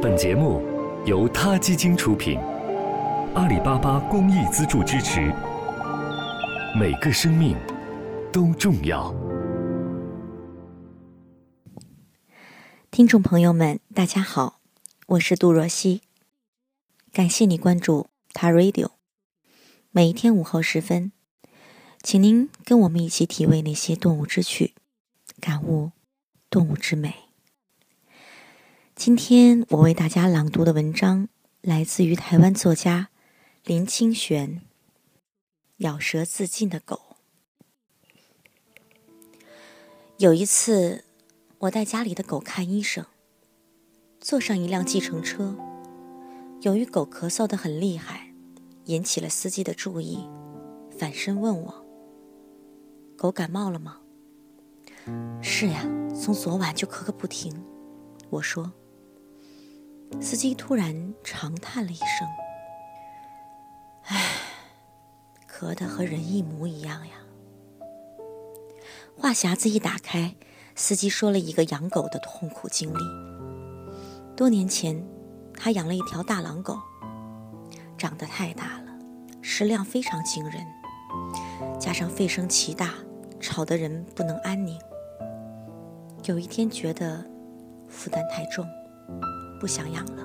本节目由他基金出品，阿里巴巴公益资助支持。每个生命都重要。听众朋友们，大家好，我是杜若溪，感谢你关注他 Radio。每一天午后时分，请您跟我们一起体味那些动物之趣，感悟动物之美。今天我为大家朗读的文章来自于台湾作家林清玄，《咬舌自尽的狗》。有一次，我带家里的狗看医生，坐上一辆计程车，由于狗咳嗽的很厉害，引起了司机的注意，反身问我：“狗感冒了吗？”“是呀，从昨晚就咳个不停。”我说。司机突然长叹了一声：“唉，咳得和人一模一样呀。”话匣子一打开，司机说了一个养狗的痛苦经历。多年前，他养了一条大狼狗，长得太大了，食量非常惊人，加上吠声奇大，吵得人不能安宁。有一天，觉得负担太重。不想养了，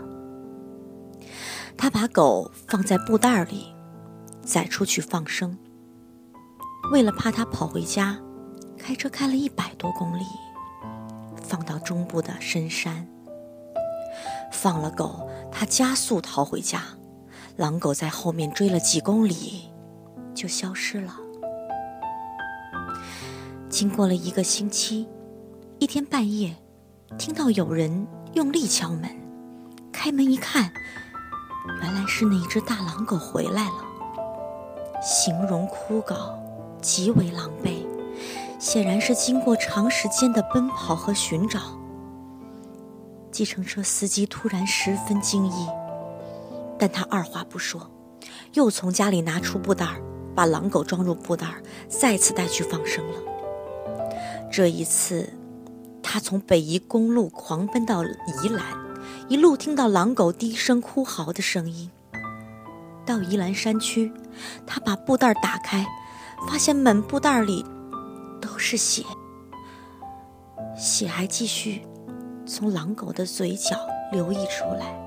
他把狗放在布袋里，载出去放生。为了怕它跑回家，开车开了一百多公里，放到中部的深山。放了狗，他加速逃回家，狼狗在后面追了几公里，就消失了。经过了一个星期，一天半夜，听到有人用力敲门。开门一看，原来是那只大狼狗回来了，形容枯槁，极为狼狈，显然是经过长时间的奔跑和寻找。计程车司机突然十分惊异，但他二话不说，又从家里拿出布袋，把狼狗装入布袋，再次带去放生了。这一次，他从北宜公路狂奔到宜兰。一路听到狼狗低声哭嚎的声音。到宜兰山区，他把布袋打开，发现满布袋里都是血，血还继续从狼狗的嘴角流溢出来。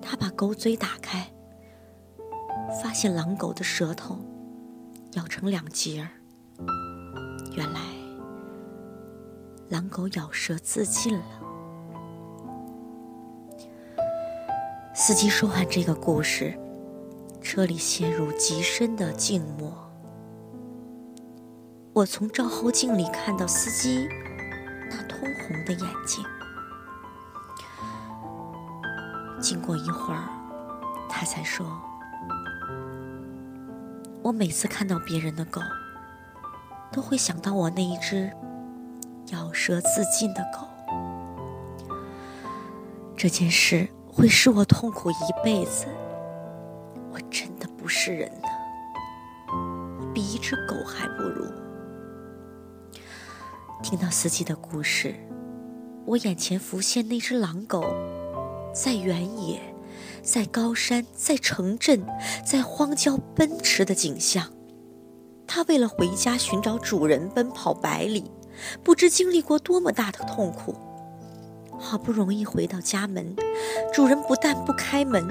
他把狗嘴打开，发现狼狗的舌头咬成两截儿。原来，狼狗咬舌自尽了。司机说完这个故事，车里陷入极深的静默。我从照后镜里看到司机那通红的眼睛。经过一会儿，他才说：“我每次看到别人的狗，都会想到我那一只咬舌自尽的狗。这件事。”会使我痛苦一辈子。我真的不是人呢，我比一只狗还不如。听到司机的故事，我眼前浮现那只狼狗，在原野，在高山，在城镇，在荒郊奔驰的景象。它为了回家寻找主人，奔跑百里，不知经历过多么大的痛苦。好不容易回到家门，主人不但不开门，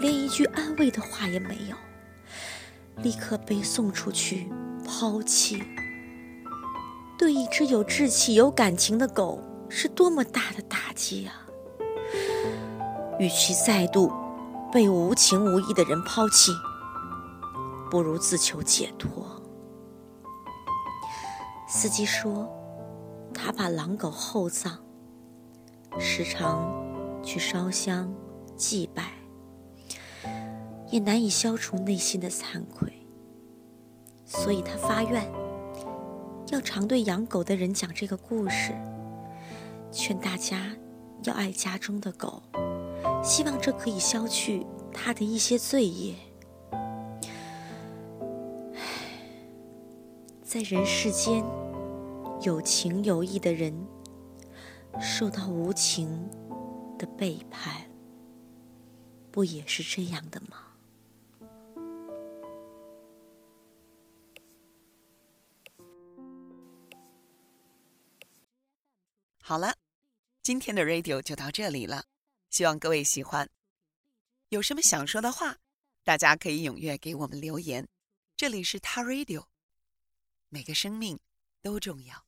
连一句安慰的话也没有，立刻被送出去抛弃。对一只有志气、有感情的狗，是多么大的打击啊！与其再度被无情无义的人抛弃，不如自求解脱。司机说，他把狼狗厚葬。时常去烧香祭拜，也难以消除内心的惭愧，所以他发愿要常对养狗的人讲这个故事，劝大家要爱家中的狗，希望这可以消去他的一些罪业。在人世间，有情有义的人。受到无情的背叛，不也是这样的吗？好了，今天的 radio 就到这里了，希望各位喜欢。有什么想说的话，大家可以踊跃给我们留言。这里是他 radio，每个生命都重要。